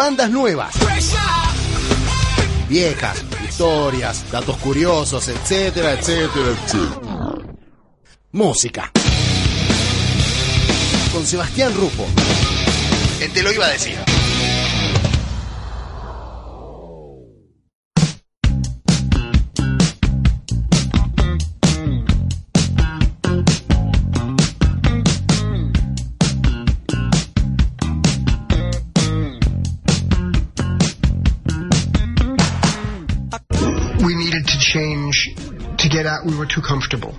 Bandas nuevas. Viejas, historias, datos curiosos, etcétera, etcétera, etcétera. Música. Con Sebastián Rufo. Te lo iba a decir. We needed to change to get out. We were too comfortable.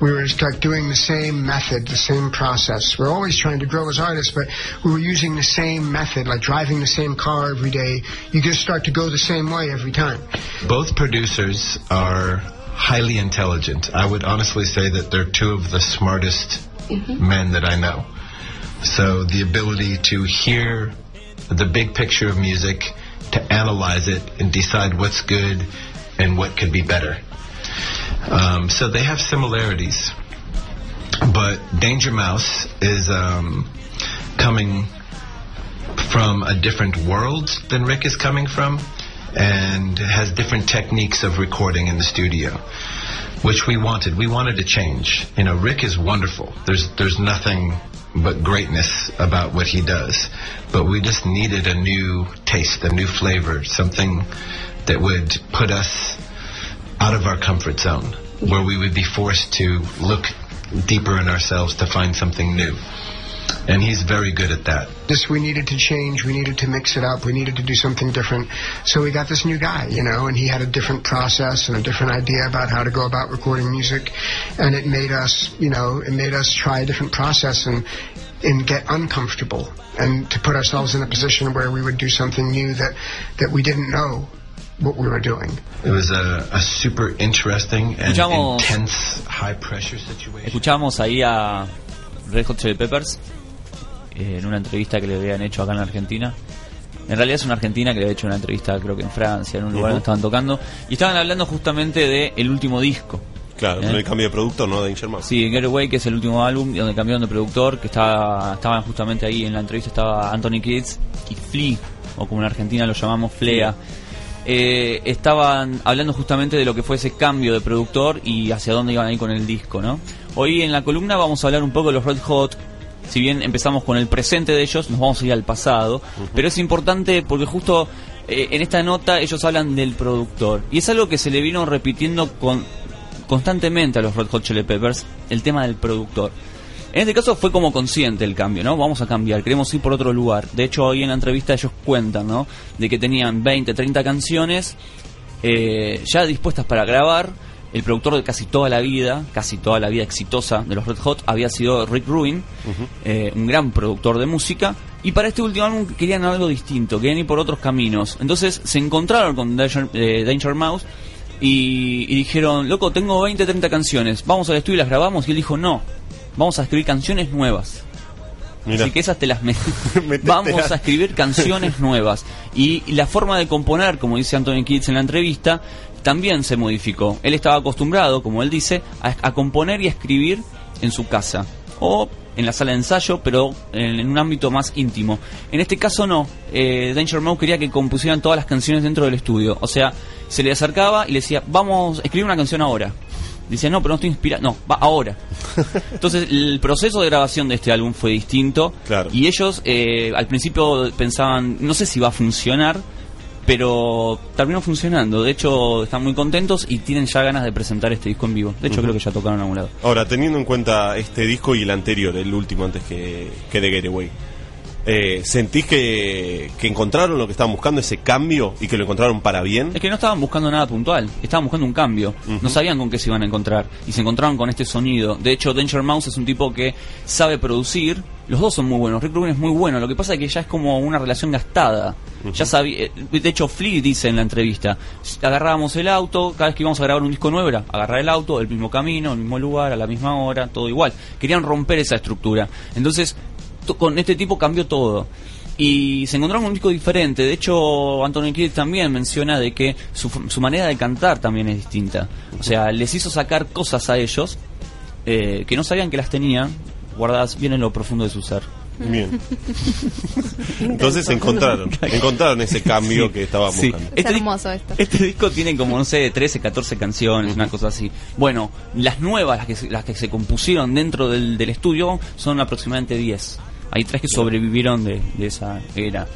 We were like doing the same method, the same process. We're always trying to grow as artists, but we were using the same method, like driving the same car every day. You just start to go the same way every time. Both producers are highly intelligent. I would honestly say that they're two of the smartest mm-hmm. men that I know. So the ability to hear the big picture of music, to analyze it and decide what's good and what could be better. Um, so they have similarities. But Danger Mouse is um, coming from a different world than Rick is coming from and has different techniques of recording in the studio which we wanted we wanted to change you know Rick is wonderful there's there's nothing but greatness about what he does but we just needed a new taste a new flavor something that would put us out of our comfort zone where we would be forced to look deeper in ourselves to find something new. And he's very good at that. Just we needed to change, we needed to mix it up, we needed to do something different. So we got this new guy, you know, and he had a different process and a different idea about how to go about recording music, and it made us, you know, it made us try a different process and and get uncomfortable and to put ourselves in a position where we would do something new that that we didn't know what we were doing. It was a, a super interesting and Escuchamos- intense high pressure situation. Escuchamos ahí a Red Hot Chili Peppers eh, en una entrevista que le habían hecho acá en Argentina. En realidad es una argentina que le había hecho una entrevista creo que en Francia, en un lugar Ujú. donde estaban tocando. Y estaban hablando justamente del el último disco. Claro, ¿Eh? con el cambio de productor, ¿no? Danger Mouse. Sí, Getaway, que es el último álbum donde cambiaron de productor, que estaba, estaban justamente ahí en la entrevista, estaba Anthony Kids y Flea, o como en Argentina lo llamamos Flea. Eh, estaban hablando justamente de lo que fue ese cambio de productor y hacia dónde iban a ir con el disco, ¿no? Hoy en la columna vamos a hablar un poco de los Red Hot. Si bien empezamos con el presente de ellos, nos vamos a ir al pasado. Pero es importante porque justo eh, en esta nota ellos hablan del productor. Y es algo que se le vino repitiendo con, constantemente a los Red Hot Chili Peppers, el tema del productor. En este caso fue como consciente el cambio, ¿no? Vamos a cambiar, queremos ir por otro lugar. De hecho, hoy en la entrevista ellos cuentan, ¿no? De que tenían 20, 30 canciones eh, ya dispuestas para grabar. El productor de casi toda la vida, casi toda la vida exitosa de los Red Hot, había sido Rick Rubin, eh, un gran productor de música. Y para este último álbum querían algo distinto, querían ir por otros caminos. Entonces se encontraron con Danger, eh, Danger Mouse y, y dijeron, loco, tengo 20, 30 canciones, vamos al estudio y las grabamos. Y él dijo, no, vamos a escribir canciones nuevas. Mirá. Así que esas te las met-. Vamos a escribir canciones nuevas. Y la forma de componer, como dice Anthony Kids en la entrevista, también se modificó. Él estaba acostumbrado, como él dice, a, a componer y a escribir en su casa. O en la sala de ensayo, pero en, en un ámbito más íntimo. En este caso no. Eh, Danger Mouse quería que compusieran todas las canciones dentro del estudio. O sea, se le acercaba y le decía, vamos, escribir una canción ahora. Dice, no, pero no estoy inspirado. No, va ahora. Entonces, el proceso de grabación de este álbum fue distinto. Claro. Y ellos eh, al principio pensaban, no sé si va a funcionar, pero terminó funcionando. De hecho, están muy contentos y tienen ya ganas de presentar este disco en vivo. De hecho, creo que ya tocaron a algún lado. Ahora, teniendo en cuenta este disco y el anterior, el último antes que, que The Getaway, Eh, ¿Sentís que, que encontraron lo que estaban buscando, ese cambio, y que lo encontraron para bien? Es que no estaban buscando nada puntual, estaban buscando un cambio. No sabían con qué se iban a encontrar. Y se encontraron con este sonido. De hecho, Danger Mouse es un tipo que sabe producir. Los dos son muy buenos. Rick Rubin es muy bueno. Lo que pasa es que ya es como una relación gastada. Ya sabía. eh, De hecho, Flea dice en la entrevista: agarrábamos el auto, cada vez que íbamos a grabar un disco nuevo era agarrar el auto, el mismo camino, el mismo lugar, a la misma hora, todo igual. Querían romper esa estructura. Entonces, to- con este tipo cambió todo. Y se encontraron un disco diferente. De hecho, Anthony Kidd también menciona de que su, su manera de cantar también es distinta. O sea, les hizo sacar cosas a ellos eh, que no sabían que las tenían guardadas bien en lo profundo de su ser. Bien. Entonces encontraron, encontraron ese cambio que estaban Sí. buscando. Este di- hermoso esto. Este disco tiene como, no sé, 13, 14 canciones, una cosa así. Bueno, las nuevas, las que se, las que se compusieron dentro del, del estudio, son aproximadamente 10. Hay tres que sobrevivieron de, de esa era.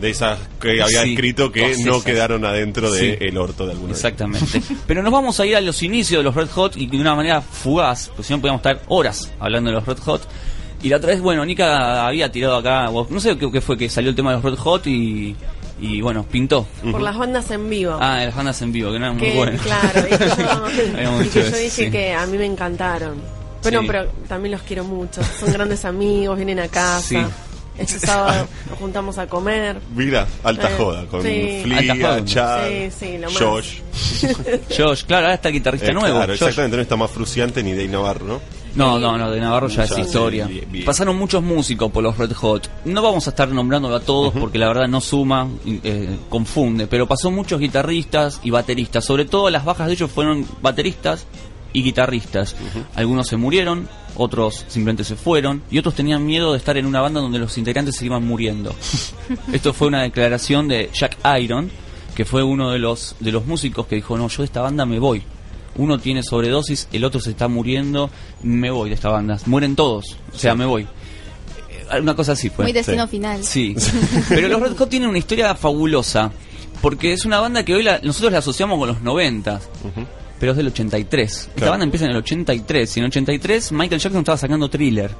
De esas que había Sí, escrito que no esas. quedaron adentro del Sí. orto de alguna Exactamente. Pero nos vamos a ir a los inicios de los Red Hot y de una manera fugaz, porque si no podíamos estar horas hablando de los Red Hot. Y la otra vez, bueno, Nika había tirado acá, no sé qué, qué fue, que salió el tema de los Red Hot y, y bueno, pintó. Por las bandas en vivo. Ah, de las bandas en vivo, que no eran muy buenas. claro, y que yo, y dicho que yo eso, dije sí. que a mí me encantaron. Bueno, Sí. pero también los quiero mucho. Son grandes amigos, vienen a casa. Sí. Este sábado nos juntamos a comer. Mira, alta Eh, joda, con sí. Joda. Flea, Chad, Sí, sí, lo más. Josh. Josh, claro, ahora está el guitarrista Eh, nuevo. Claro, Josh. exactamente, no está más fruciante ni Dave Navarro, ¿no? No, no, no, de Navarro ya Ya, es historia. sí, bien, bien. Pasaron muchos músicos por los Red Hot. No vamos a estar nombrándolo a todos porque la verdad no suma, eh, confunde, pero pasó muchos guitarristas y bateristas. Sobre todo las bajas de ellos fueron bateristas y guitarristas. Algunos se murieron, otros simplemente se fueron y otros tenían miedo de estar en una banda donde los integrantes se iban muriendo. Esto fue una declaración de Jack Iron, que fue uno de los de los músicos que dijo, "No, yo de esta banda me voy." Uno tiene sobredosis, el otro se está muriendo, me voy de esta banda. Mueren todos, o sea, me voy. Eh, Una cosa así fue. Muy destino Sí. final. Sí. Pero los Red Hot tienen una historia fabulosa. Porque es una banda que hoy la- nosotros la asociamos con los 90. Pero es del 83. Esta Claro. banda empieza en el 83. Y en el 83 Michael Jackson estaba sacando thriller.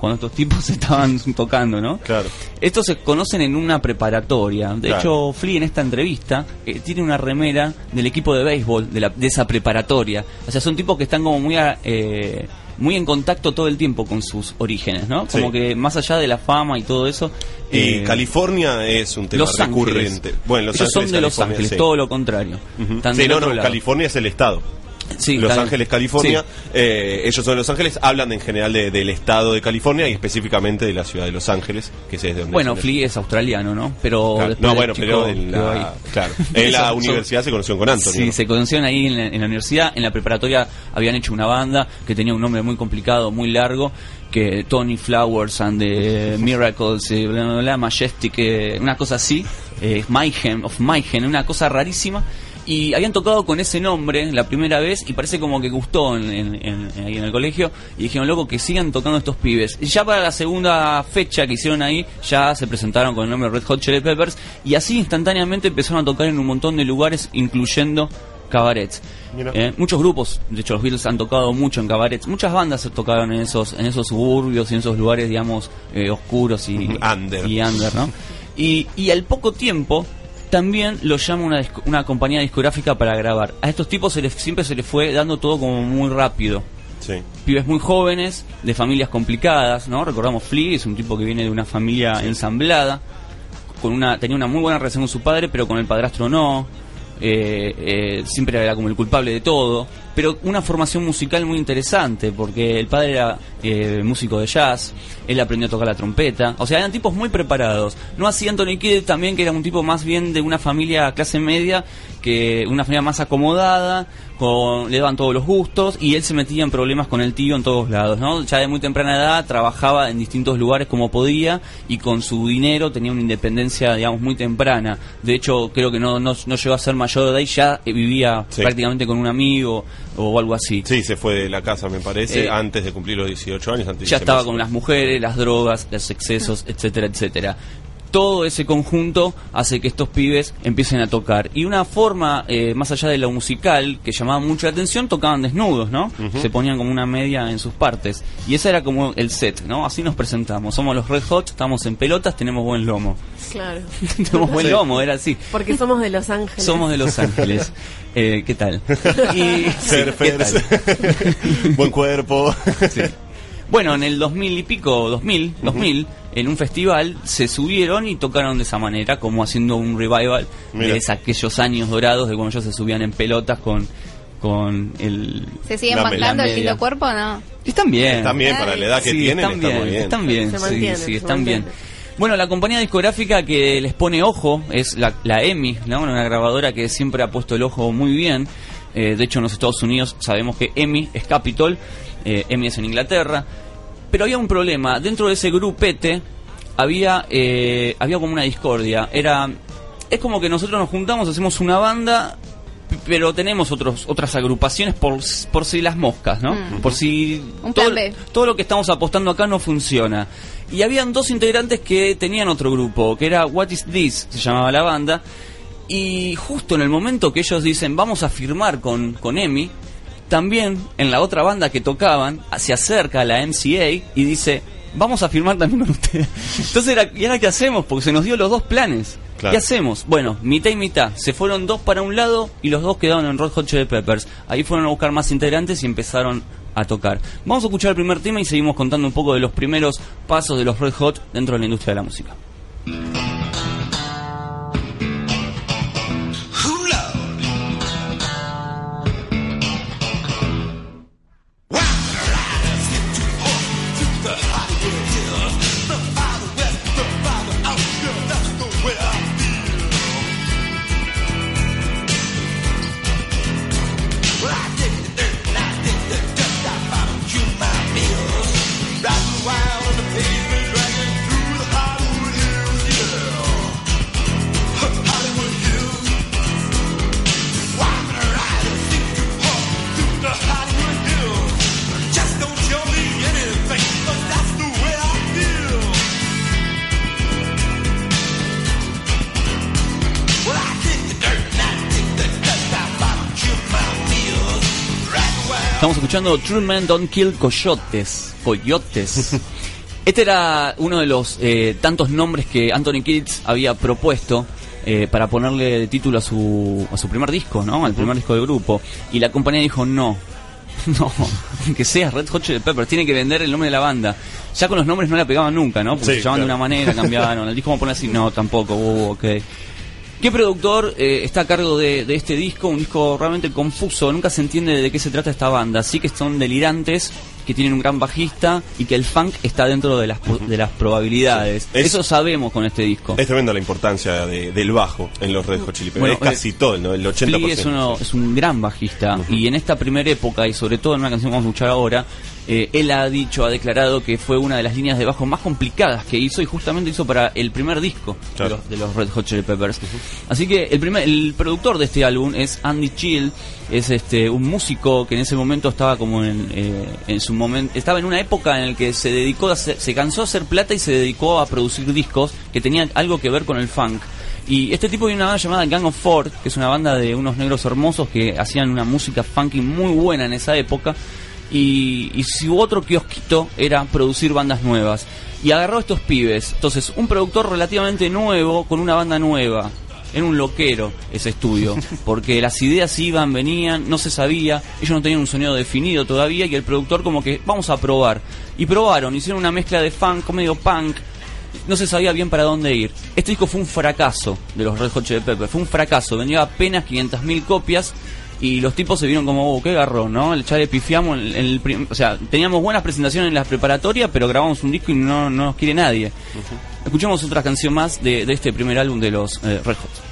Cuando estos tipos estaban tocando, ¿no? Claro. Estos se conocen en una preparatoria. De Claro. hecho, Flea en esta entrevista eh, tiene una remera del equipo de béisbol de, la- de esa preparatoria. O sea, son tipos que están como muy a- eh, muy en contacto todo el tiempo con sus orígenes, ¿no? Sí. Como que más allá de la fama y todo eso. Y eh, California es un tema Los recurrente. Ángeles. Bueno, Los Ellos Ángeles, son de Los Ángeles, sí. todo lo contrario. Están Sí, no, no. California es el estado. Sí, Los Ángeles, California. Sí. eh, ellos son de Los Ángeles, hablan en general de- del estado de California y específicamente de la ciudad de Los Ángeles, que es de donde Bueno, Flea es australiano, ¿no? Pero Claro, después no, bueno, chico pero en la, claro, en universidad se conocieron con Anthony. Sí, ¿no? se conocieron ahí en la, en la universidad. En la preparatoria habían hecho una banda que tenía un nombre muy complicado, muy largo, que Tony Flowers and the Miracles, eh, bla, bla, bla, Majestic, eh, una cosa así, eh, Mayhem, of Mayhem, una cosa rarísima. Y habían tocado con ese nombre la primera vez y parece como que gustó en, en- en- ahí en el colegio. Y dijeron, loco, que sigan tocando estos pibes. Y ya para la segunda fecha que hicieron ahí, ya se presentaron con el nombre Red Hot Chili Peppers. Y así instantáneamente empezaron a tocar en un montón de lugares, incluyendo cabarets. Eh, muchos grupos, de hecho los Beatles han tocado mucho en cabarets, muchas bandas se tocaron en esos, en esos suburbios y en esos lugares, digamos, eh, oscuros y Under. y under, ¿no? Y, y al poco tiempo también lo llama una, una compañía discográfica para grabar. A estos tipos se les, siempre se les fue dando todo como muy rápido. Sí. Pibes muy jóvenes, de familias complicadas, ¿no? Recordamos Flea, es un tipo que viene de una familia ensamblada, con una, tenía una muy buena relación con su padre, pero con el padrastro no. Eh, eh, siempre era como el culpable de todo, pero una formación musical muy interesante, porque el padre era eh, músico de jazz, él aprendió a tocar la trompeta, o sea, eran tipos muy preparados. No así Anthony Kidd también, que era un tipo más bien de una familia clase media, que una familia más acomodada, con, le daban todos los gustos, y él se metía en problemas con el tío en todos lados, ¿no? Ya de muy temprana edad trabajaba en distintos lugares como podía, y con su dinero tenía una independencia, digamos, muy temprana. De hecho, creo que no, no, no llegó a ser mayor de ahí, ya eh, vivía Sí. prácticamente con un amigo o algo así. Sí, se fue de la casa, me parece, Eh, antes de cumplir los 18 años. Antes de ya estaba con las mujeres, las drogas, los excesos, etcétera, etcétera. Todo ese conjunto hace que estos pibes empiecen a tocar. Y una forma, eh, más allá de lo musical, que llamaba mucho la atención, tocaban desnudos, ¿no? Se ponían como una media en sus partes. Y ese era como el set, ¿no? Así nos presentamos. Somos los Red Hot, estamos en pelotas, tenemos buen lomo. Claro. tenemos buen lomo, era así. Porque somos de Los Ángeles. Somos de Los Ángeles. Eh, ¿Qué tal? Y, sí, ¿qué Surfers. tal? Buen cuerpo. Sí. Bueno, en el 2000 y pico, 2000, 2000, en un festival se subieron y tocaron de esa manera, como haciendo un revival Mira. de esa- aquellos años dorados de cuando ellos se subían en pelotas con, con el... ¿Se siguen La bancando el lindo cuerpo o no? Están bien. Están bien, para la edad que Sí, tienen, están está bien, muy bien. Están bien, Se sí, sí, se están bien. Bueno, la compañía discográfica que les pone ojo es la, la EMI, ¿no? una grabadora que siempre ha puesto el ojo muy bien. Eh, de hecho, en los Estados Unidos sabemos que EMI es Capitol, eh, EMI es en Inglaterra. Pero había un problema. Dentro de ese grupete había, eh, había como una discordia. Era, es como que nosotros nos juntamos, hacemos una banda, pero tenemos otros, otras agrupaciones por, por si las moscas, ¿no? Mm. Por si Un todo, todo lo que estamos apostando acá no funciona. Y habían dos integrantes que tenían otro grupo, que era What Is This, se llamaba la banda. Y justo en el momento que ellos dicen vamos a firmar con, con EMI, también en la otra banda que tocaban se acerca a la MCA y dice vamos a firmar también con ustedes. Entonces era, ¿y ahora qué hacemos? Porque se nos dio los dos planes. Claro. ¿Qué hacemos? Bueno, mitad y mitad. Se fueron dos para un lado y los dos quedaron en Red Hot Chili Peppers. Ahí fueron a buscar más integrantes y empezaron a tocar. Vamos a escuchar el primer tema y seguimos contando un poco de los primeros pasos de los Red Hot dentro de la industria de la música. Escuchando True Men Don't Kill Coyotes. Coyotes. Este era uno de los eh, tantos nombres que Anthony Kids había propuesto eh, para ponerle título a su, a su primer disco, ¿no? Al primer disco del grupo. Y la compañía dijo no. No, que sea Red Hot Chili Peppers, tiene que vender el nombre de la banda. Ya con los nombres no la pegaban nunca, ¿no? Porque Sí, se llamaban de una manera, cambiaron. El disco vamos a poner así, no, tampoco, uh, ok. ¿Qué productor eh, está a cargo de, de este disco? Un disco realmente confuso, nunca se entiende de qué se trata esta banda. Sí que son delirantes, que tienen un gran bajista y que el funk está dentro de las, de las probabilidades. Es- Eso sabemos con este disco. Es tremenda la importancia de- del bajo en los Red Hot Chili Peppers. Bueno, es casi eh, todo, ¿no? el 80%. Flea es, uno, es un gran bajista y en esta primera época y sobre todo en una canción que vamos a escuchar ahora, eh, él ha dicho, ha declarado que fue una de las líneas de bajo más complicadas que hizo y justamente hizo para el primer disco Claro. de, los, de los Red Hot Chili Peppers. Así que el primer, el productor de este álbum es Andy Chill, es este un músico que en ese momento estaba como en, eh, en su momento, estaba en una época en la que se dedicó a hacer- se cansó de hacer plata y se dedicó a producir discos que tenían algo que ver con el funk. Y este tipo tiene una banda llamada Gang of Four, que es una banda de unos negros hermosos que hacían una música funky muy buena en esa época. Y, y su otro kiosquito era producir bandas nuevas. Y agarró a estos pibes. Entonces, un productor relativamente nuevo con una banda nueva. Era un loquero ese estudio, porque las ideas iban, venían, no se sabía, ellos no tenían un sonido definido todavía y el productor como que vamos a probar. Y probaron, hicieron una mezcla de funk, medio punk, no se sabía bien para dónde ir. Este disco fue un fracaso de los Red Hot Chili Peppers, fue un fracaso, vendió apenas 500.000 copias y los tipos se vieron como, oh, qué garrón, ¿no? El chale pifiamos, en, en el prim- o sea, teníamos buenas presentaciones en las preparatorias, pero grabamos un disco y no, no nos quiere nadie. Escuchemos otra canción más de, de este primer álbum de los eh, Red Hot.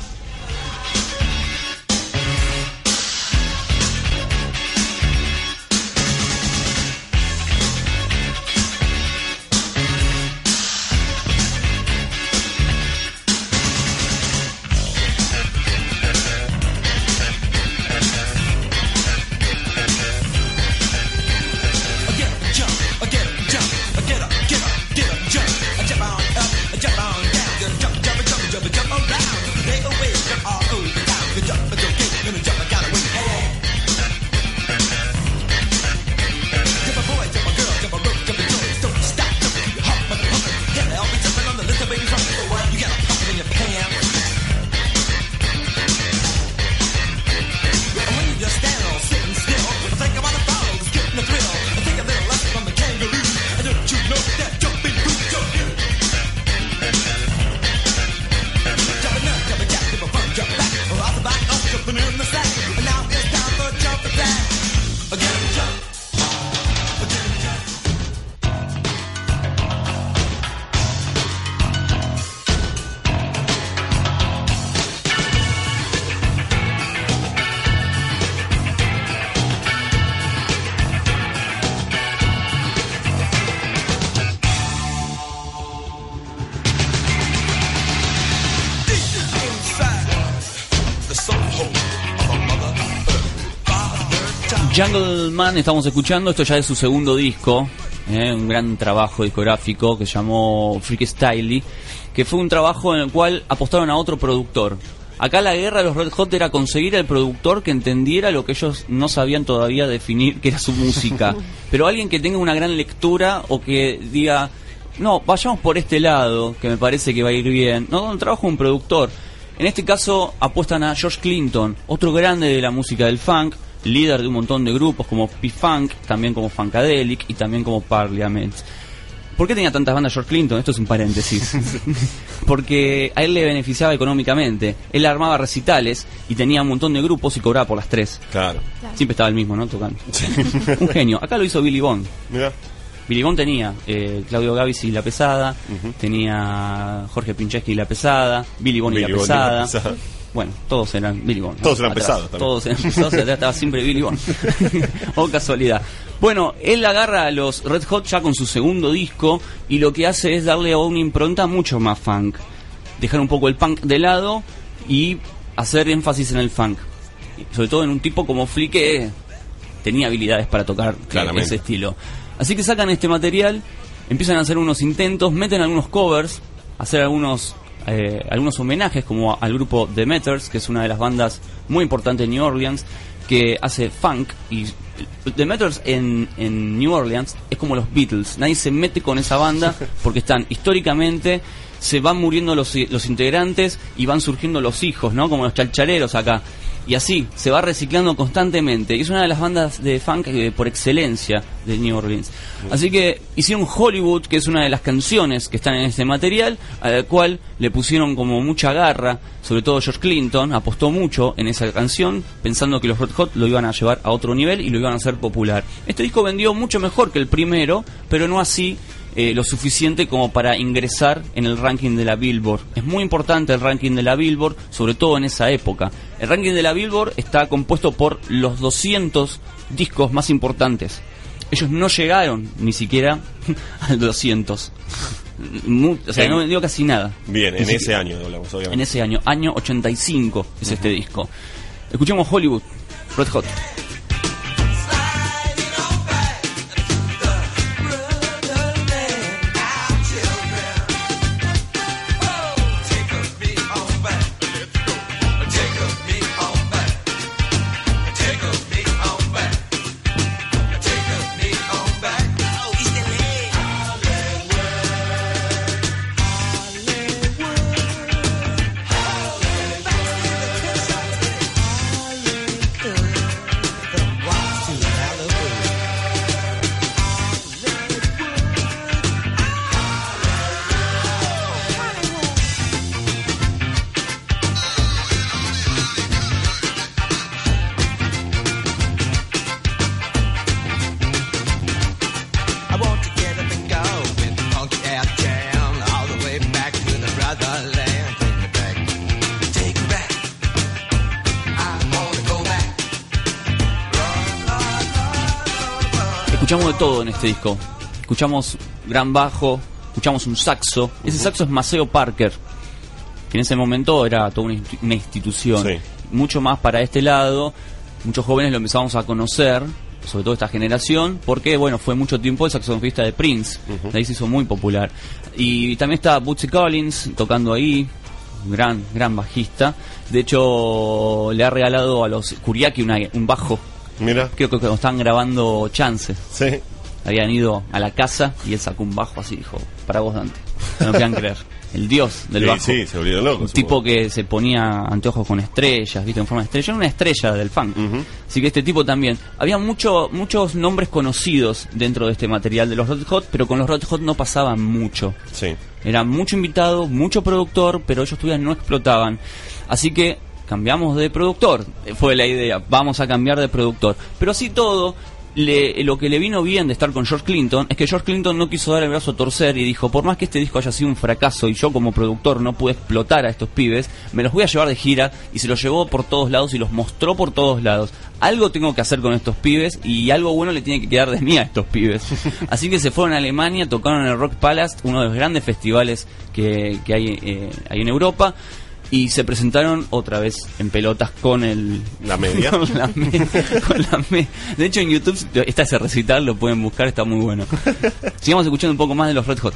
Jungle Man estamos escuchando, esto ya es su segundo disco, eh, un gran trabajo discográfico que se llamó Freak Styley, que fue un trabajo en el cual apostaron a otro productor. Acá la guerra de los Red Hot era conseguir el productor que entendiera lo que ellos no sabían todavía definir, que era su música. Pero alguien que tenga una gran lectura o que diga, no, vayamos por este lado, que me parece que va a ir bien. No, no trabajo un productor. En este caso apuestan a George Clinton, otro grande de la música del funk, líder de un montón de grupos como P-Funk, también como Funkadelic y también como Parliament. ¿Por qué tenía tantas bandas George Clinton? Esto es un paréntesis. Porque a él le beneficiaba económicamente. Él armaba recitales y tenía un montón de grupos y cobraba por las tres. Claro. Siempre estaba el mismo, ¿no? Tocando. un genio. Acá lo hizo Billy Bond. Mira. Billy Bond tenía eh, Claudio Gavis y La Pesada, tenía Jorge Pincheski y La Pesada, Billy Bond y Billy La Bond y La Pesada. Bueno, todos eran Billy Bond. ¿no? Todos eran Atrás. pesados también. Todos eran pesados, atrás estaba siempre Billy Bond. o casualidad. Bueno, él agarra a los Red Hot ya con su segundo disco y lo que hace es darle a una impronta mucho más funk. Dejar un poco el punk de lado y hacer énfasis en el funk. Sobre todo en un tipo como Flea que tenía habilidades para tocar eh, Claramente. ese estilo. Así que sacan este material, empiezan a hacer unos intentos, meten algunos covers, hacer algunos eh, algunos homenajes como al grupo The Meters, que es una de las bandas muy importantes de New Orleans, que hace funk y The Meters en, en New Orleans es como los Beatles, nadie se mete con esa banda porque están históricamente se van muriendo los, los integrantes y van surgiendo los hijos, ¿no? Como los chalchaleros acá. Y así, se va reciclando constantemente. Y es una de las bandas de funk eh, por excelencia de New Orleans. Así que hicieron Hollywood, que es una de las canciones que están en este material, a la cual le pusieron como mucha garra, sobre todo George Clinton, apostó mucho en esa canción, pensando que los Red Hot lo iban a llevar a otro nivel y lo iban a hacer popular. Este disco vendió mucho mejor que el primero, pero no así eh, lo suficiente como para ingresar en el ranking de la Billboard. Es muy importante el ranking de la Billboard, sobre todo en esa época. El ranking de la Billboard está compuesto por los 200 discos más importantes. Ellos no llegaron ni siquiera al 200. Mu- o sea, En- no vendió casi nada. Bien, en ese año hablamos, En obviamente. ese año, año 85 es este disco. Escuchemos Hollywood, Red Hot. Escuchamos de todo en este disco. Escuchamos gran bajo, escuchamos un saxo. Ese saxo es Maceo Parker, que en ese momento era toda una, insti- una institución. Sí. Mucho más para este lado. Muchos jóvenes lo empezamos a conocer, sobre todo esta generación, porque bueno, fue mucho tiempo el saxofonista de Prince. Ahí se hizo muy popular. Y también está Bootsy Collins tocando ahí. un Gran, gran bajista. De hecho, le ha regalado a los Kuriaki una- un bajo. Mira, Creo que cuando estaban grabando Chances sí. habían ido a la casa y él sacó un bajo así dijo, para vos Dante, no puedan creer. El dios del Sí, bajo. sí, se volvieron locos, Un tipo que se ponía anteojos con estrellas, viste, en forma de estrella, era una estrella del funk. Ujú. Así que este tipo también. Había mucho, muchos nombres conocidos dentro de este material de los Red Hot, pero con los Red Hot no pasaban mucho. Sí. Era mucho invitado, mucho productor, pero ellos todavía no explotaban. Así que cambiamos de productor. Eh, Fue la idea, vamos a cambiar de productor. Pero así todo, le- lo que le vino bien de estar con George Clinton es que George Clinton no quiso dar el brazo a torcer y dijo, por más que este disco haya sido un fracaso y yo como productor no pude explotar a estos pibes, me los voy a llevar de gira y se los llevó por todos lados y los mostró por todos lados. Algo tengo que hacer con estos pibes y algo bueno le tiene que quedar de mí a estos pibes. Así que se fueron a Alemania, tocaron en el Rock Palace, uno de los grandes festivales que, que hay, eh, hay en Europa. Y se presentaron otra vez en pelotas con el La media. con la me- con la me- de hecho en YouTube está ese recital lo pueden buscar está muy bueno. Sigamos escuchando un poco más de los Red Hot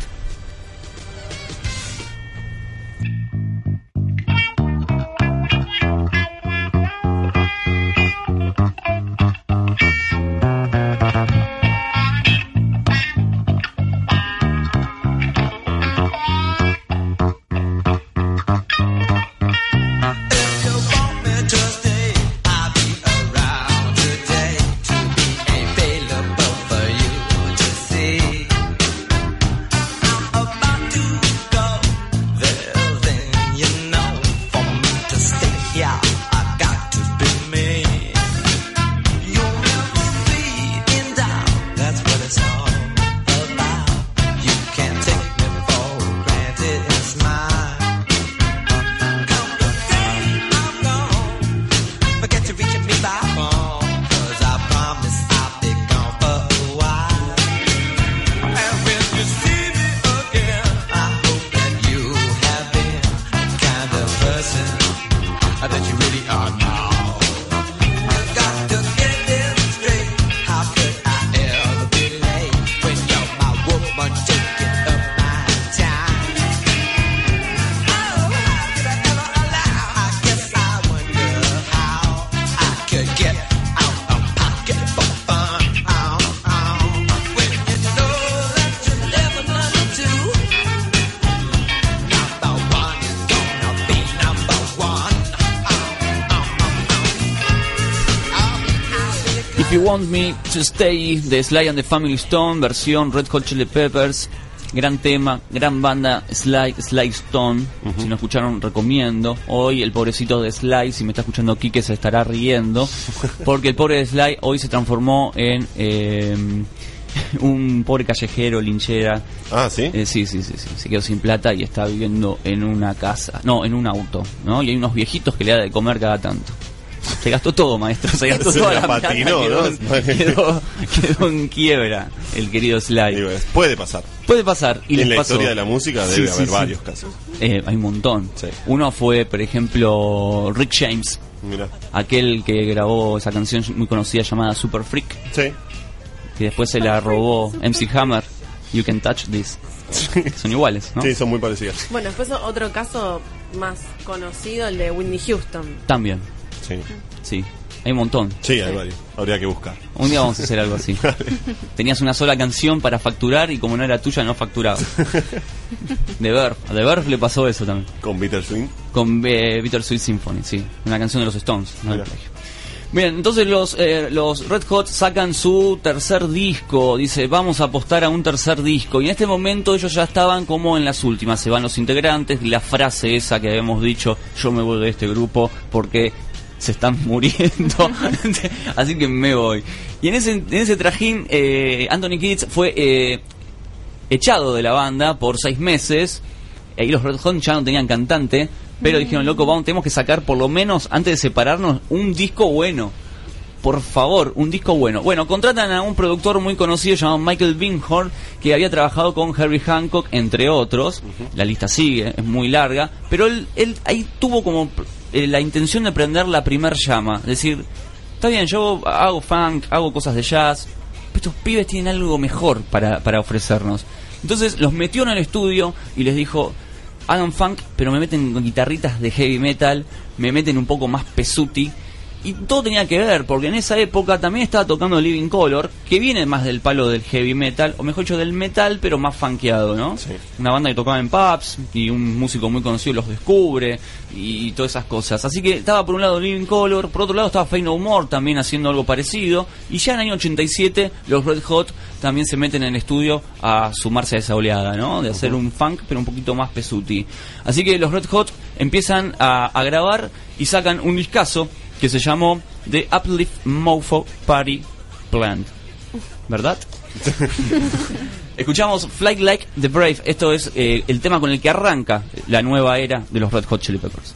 You Want Me to Stay de Sly and the Family Stone, versión Red Hot Chili Peppers. Gran tema, gran banda, Sly, Sly Stone. Si no escucharon, recomiendo. Hoy el pobrecito de Sly, si me está escuchando Kike, se estará riendo. Porque el pobre de Sly hoy se transformó en eh, un pobre callejero, linchera. Ah, ¿sí? Eh, sí, sí, sí, sí, se quedó sin plata y está viviendo en una casa, no, en un auto, ¿no? Y hay unos viejitos que le da de comer cada tanto. Se gastó todo, maestro, se gastó Se toda la patinó, quedó, quedó, quedó en quiebra el querido Sly. Digo, puede pasar. Puede pasar, y en les la pasó. historia de la música debe sí, haber sí. varios casos. Eh, hay un montón. Sí. Uno fue, por ejemplo, Rick James, Mira. aquel que grabó esa canción muy conocida llamada Super Freak, Sí. que después se la robó MC Hammer, You Can Touch This. Son iguales, ¿no? Sí, son muy parecidas. Bueno, después otro caso más conocido, el de Whitney Houston. También, Sí. sí. Hay un montón. Sí, hay varios. Habría que buscar. Un día vamos a hacer algo así. Tenías una sola canción para facturar y como no era tuya no facturabas. De Verve. A The Verve le pasó eso también. Con Bitter Swing. Con eh, Bittersweet Symphony, sí. Una canción de los Stones. no del Mira. plagio. Bien, entonces los, eh, los Red Hot sacan su tercer disco. Dice, vamos a apostar a un tercer disco. Y en este momento ellos ya estaban como en las últimas. Se van los integrantes. La frase esa que habíamos dicho, yo me voy de este grupo porque se están muriendo. Así que me voy. Y en ese, en ese trajín, eh, Anthony Kids fue eh, echado de la banda por seis meses. Ahí los Red Hot ya no tenían cantante, pero dijeron, loco, vamos, tenemos que sacar por lo menos, antes de separarnos, un disco bueno. Por favor, un disco bueno. Bueno, contratan a un productor muy conocido llamado Michael Binghorn, que había trabajado con Harry Hancock, entre otros. La lista sigue, es muy larga, pero él, él ahí tuvo como eh, la intención de prender la primer llama. Decir, está bien, yo hago funk, hago cosas de jazz, pero estos pibes tienen algo mejor para, para ofrecernos. Entonces los metió en el estudio y les dijo, hagan funk, pero me meten guitarritas de heavy metal, me meten un poco más pesuti. Y todo tenía que ver, porque en esa época también estaba tocando Living Color, que viene más del palo del heavy metal, o mejor dicho, del metal, pero más funkeado, ¿no? Sí. Una banda que tocaba en pubs, y un músico muy conocido los descubre, y todas esas cosas. Así que estaba por un lado Living Color, por otro lado estaba Fey No More también haciendo algo parecido, y ya en el año 87 los Red Hot también se meten en el estudio a sumarse a esa oleada, ¿no? De hacer un funk, pero un poquito más pesuti. Así que los Red Hot empiezan a, a grabar y sacan un discazo que se llamó The Uplift Mofo Party Plant. ¿Verdad? Escuchamos Fly Like the Brave. Esto es eh, el tema con el que arranca la nueva era de los Red Hot Chili Peppers.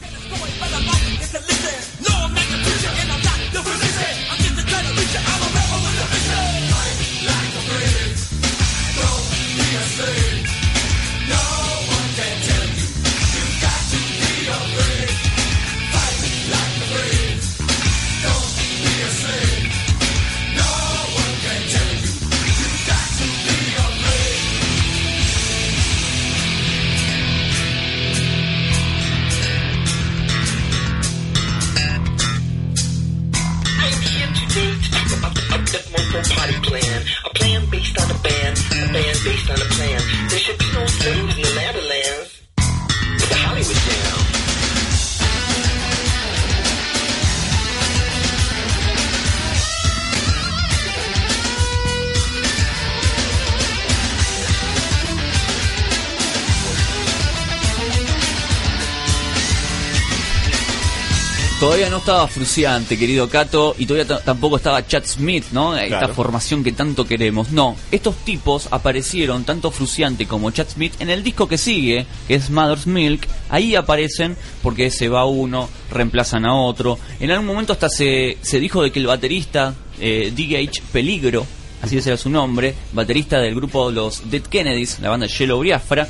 Estaba Fruciante, querido Cato, y todavía tampoco estaba Chad Smith, ¿no? Esta Claro. formación que tanto queremos. No, estos tipos aparecieron, tanto Fruciante como Chad Smith, en el disco que sigue, que es Mother's Milk. Ahí aparecen porque se va uno, reemplazan a otro. En algún momento hasta se, se dijo de que el baterista, eh, D.H. Peligro, así ese era su nombre, baterista del grupo Los Dead Kennedys, la banda Yellow Biafra,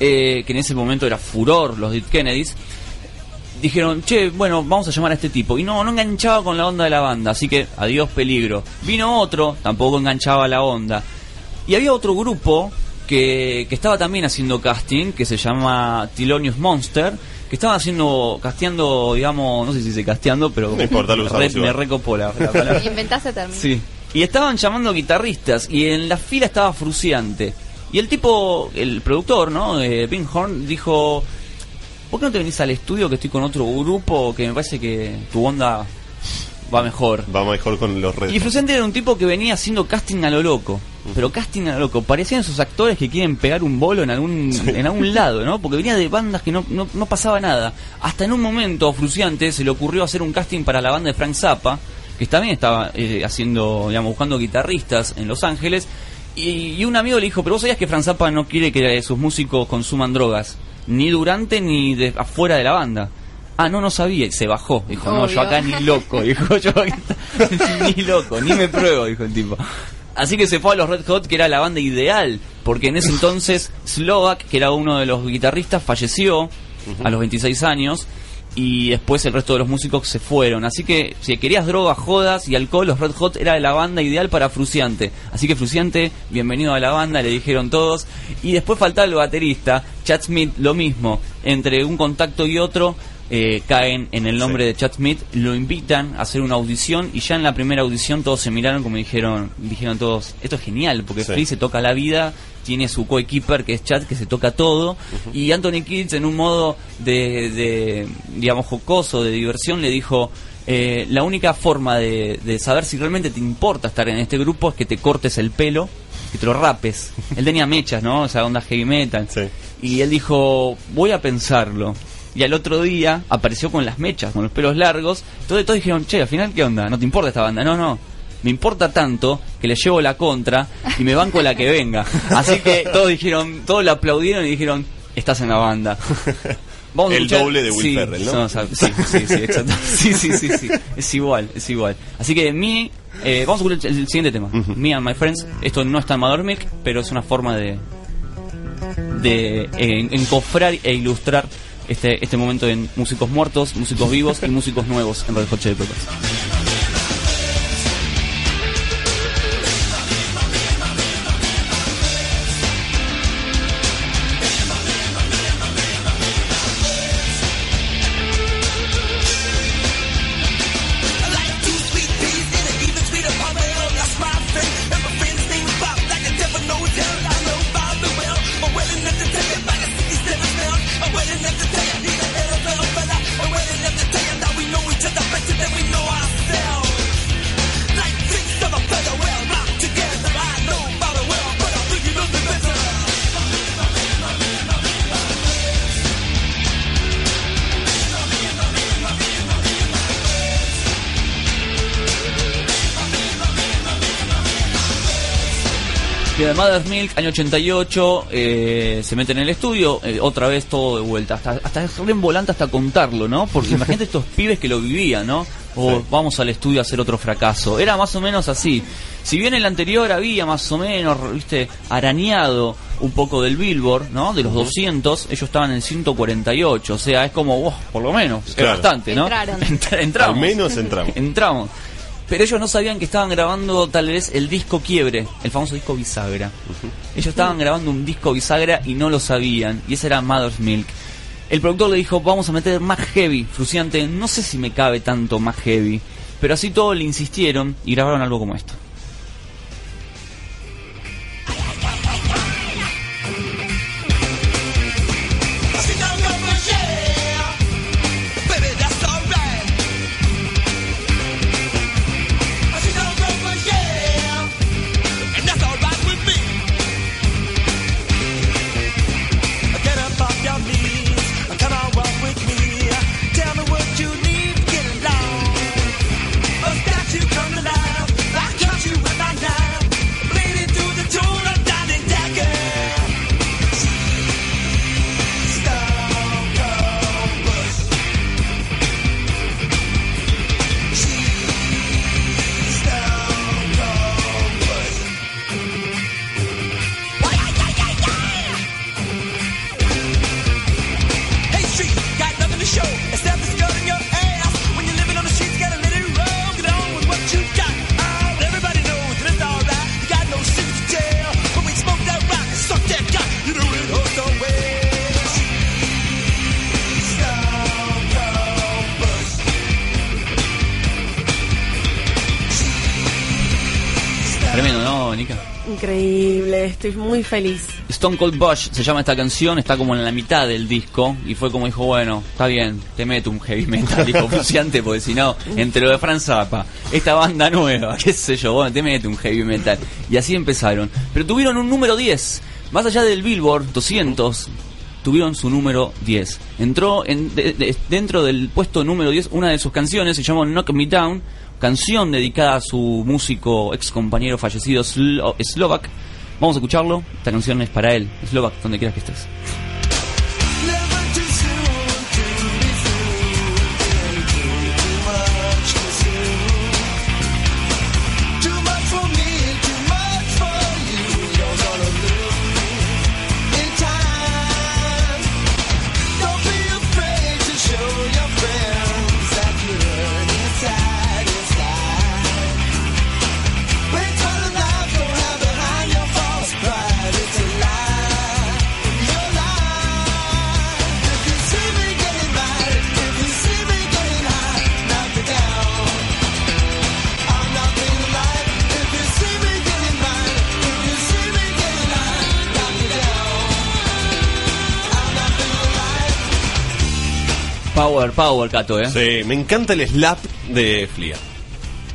eh, que en ese momento era furor los Dead Kennedys, dijeron, che, bueno, vamos a llamar a este tipo. Y no, no enganchaba con la onda de la banda, así que adiós peligro. Vino otro, tampoco enganchaba la onda. Y había otro grupo que, que estaba también haciendo casting, que se llama Tilonius Monster, que estaba haciendo, casteando, digamos, no sé si se dice casteando, pero No importa, lo re- me recopó la, la palabra. Inventaste término. Sí. Y estaban llamando guitarristas y en la fila estaba Fruciante. Y el tipo, el productor, ¿no? Eh, Pinhorn dijo, ¿por qué no te venís al estudio que estoy con otro grupo que me parece que tu onda va mejor? Va mejor con los Red Y Hot. Fruciante era un tipo que venía haciendo casting a lo loco. Pero casting a lo loco. Parecían esos actores que quieren pegar un bolo en algún, en algún lado, ¿no? Porque venía de bandas que no, no, no pasaba nada. Hasta en un momento, Fruciante se le ocurrió hacer un casting para la banda de Frank Zappa, que también estaba eh, haciendo, digamos, buscando guitarristas en Los Ángeles. Y, y un amigo le dijo, pero vos sabías que Frank Zappa no quiere que sus músicos consuman drogas. Ni durante ni de, afuera de la banda. Ah, no, no sabía. Y se bajó. Dijo, no, yo acá ni loco. Dijo, yo ni loco, ni me pruebo, dijo el tipo. Así que se fue a los Red Hot, que era la banda ideal, porque en ese entonces Slovak, que era uno de los guitarristas, falleció a los 26 años y después el resto de los músicos se fueron. Así que si querías drogas, jodas y alcohol, los Red Hot era la banda ideal para Fruciante. Así que Fruciante, bienvenido a la banda, le dijeron todos. Y después faltaba el baterista, Chad Smith, lo mismo. Entre un contacto y otro, eh, caen en el nombre Sí. de Chad Smith, lo invitan a hacer una audición y ya en la primera audición todos se miraron como dijeron, dijeron todos, esto es genial, porque Sí. Flea se toca la vida, tiene su coequiper que es Chad que se toca todo y Anthony Kids en un modo de, de, digamos jocoso, de diversión le dijo eh, la única forma de, de saber si realmente te importa estar en este grupo es que te cortes el pelo, que te lo rapes. Él tenía mechas, ¿no? O sea, onda heavy metal. Sí. Y él dijo, voy a pensarlo. Y al otro día apareció con las mechas, con los pelos largos. Entonces todos dijeron, che, al final, ¿qué onda? ¿No te importa esta banda? No, no. Me importa tanto que le llevo la contra y me banco la que venga. Así que todos dijeron, todos le aplaudieron y dijeron, estás en la banda. Vamos El escuchar- doble de Will sí, Ferrell, ¿no? sí, sí, sí, exacto. Sí, sí, sí, sí. Es igual, es igual. Así que mi, eh, vamos a escuchar el, el siguiente tema. Me and My Friends. Esto no está en Mother Milk, pero es una forma de, de eh, encofrar e ilustrar este, este momento en músicos muertos, músicos vivos y músicos nuevos en Red Hot Chili Peppers. Mother's Milk, año 88, eh, se mete en el estudio, eh, otra vez todo de vuelta. Hasta, hasta es re embolante hasta contarlo, ¿no? Porque imagínate estos pibes que lo vivían, ¿no? O Sí. vamos al estudio a hacer otro fracaso. Era más o menos así. Si bien el anterior había más o menos, viste, arañado un poco del Billboard, ¿no? De los 200, ellos estaban en el 148. O sea, es como, wow, por lo menos, es bastante, ¿no? Entraron. Entra- entramos. Al menos entramos. Entramos. Pero ellos no sabían que estaban grabando tal vez el disco quiebre, el famoso disco bisagra. Ellos estaban grabando un disco bisagra y no lo sabían, y ese era Mother's Milk. El productor le dijo, vamos a meter más heavy, Fruciante, no sé si me cabe tanto más heavy. Pero así todos le insistieron y grabaron algo como esto. Estoy muy feliz. Stone Cold Bush se llama esta canción, está como en la mitad del disco y fue como dijo, bueno, está bien, te meto un heavy metal, dijo Fuciante, porque si no, entre lo de Franz Zappa, esta banda nueva, qué sé yo, bueno, te meto un heavy metal. Y así empezaron. Pero tuvieron un número 10, más allá del Billboard 200, tuvieron su número 10. Entró en- de- de- dentro del puesto número 10 una de sus canciones, se llama Knock Me Down, canción dedicada a su músico ex compañero fallecido Slo- Slovak. Vamos a escucharlo, esta canción es para él, Slovak, donde quieras que estés. Power, power, Cato, ¿eh? Sí, me encanta el slap de Flia.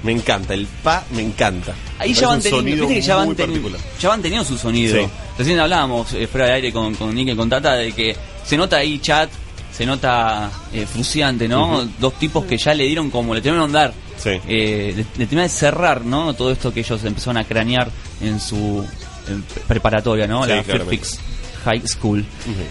Me encanta, el pa me encanta. Ahí ya van teniendo, que ya van, muy teni- particular. ya van teniendo su sonido. Sí. Recién hablábamos eh, fuera de aire con, con Nick y con Tata de que se nota ahí chat, se nota eh, fruciante, ¿no? Dos tipos que ya le dieron como, le terminaron dar, Sí. eh, le, le terminaron de cerrar, ¿no? Todo esto que ellos empezaron a cranear en su en preparatoria, ¿no? Sí, La claramente. High School.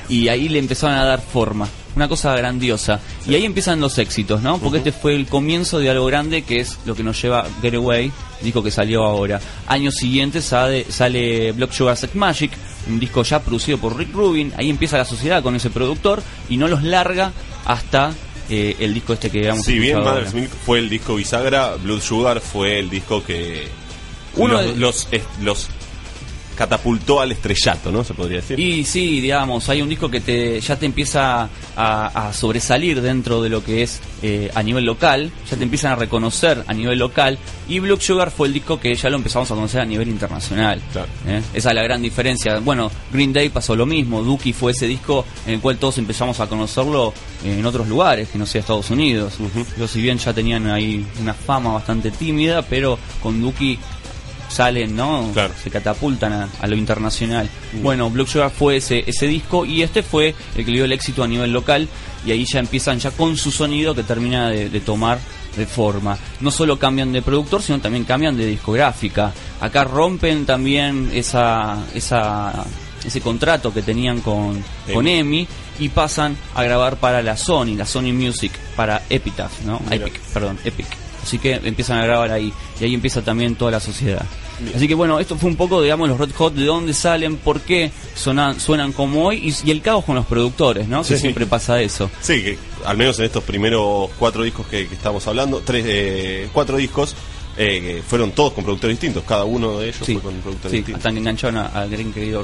Y ahí le empezaron a dar forma. Una cosa grandiosa. Y ahí empiezan los éxitos, ¿no? Porque este fue el comienzo de algo grande que es lo que nos lleva Get Away, disco que salió ahora. Años siguientes sale, sale Block Sugar Sex Magic, un disco ya producido por Rick Rubin. Ahí empieza la sociedad con ese productor y no los larga hasta eh, el disco este que habíamos Si bien Mother's. Milk fue el disco bisagra, Blood Sugar fue el disco que Uno los, de- los, los catapultó al estrellato, ¿no? Se podría decir. Y sí, digamos, hay un disco que te ya te empieza a, a sobresalir dentro de lo que es eh, a nivel local, ya te empiezan a reconocer a nivel local, y Block Sugar fue el disco que ya lo empezamos a conocer a nivel internacional. Claro. ¿eh? Esa es la gran diferencia. Bueno, Green Day pasó lo mismo, Dookie fue ese disco en el cual todos empezamos a conocerlo en otros lugares, que no sea Estados Unidos. Ellos si bien ya tenían ahí una fama bastante tímida, pero con Dookie salen, ¿no? Claro. Se catapultan a, a lo internacional. Bueno, Block Sugar fue ese, ese disco y este fue el que le dio el éxito a nivel local y ahí ya empiezan ya con su sonido que termina de, de tomar de forma. No solo cambian de productor, sino también cambian de discográfica. Acá rompen también esa, esa, ese contrato que tenían con, con EMI y pasan a grabar para la Sony, la Sony Music, para Epitaph, ¿no? Mira. Epic, perdón, Epic. Así que empiezan a grabar ahí y ahí empieza también toda la sociedad. Así que bueno, esto fue un poco, digamos, los Red Hot, de dónde salen, por qué sonan, suenan como hoy y, y el caos con los productores, ¿no? Que Sí. siempre pasa eso. Sí, que al menos en estos primeros cuatro discos que, que estamos hablando, tres, eh, cuatro discos, eh, que fueron todos con productores distintos. Cada uno de ellos Sí, fue con un productor sí, distinto. hasta que engancharon a- al gran querido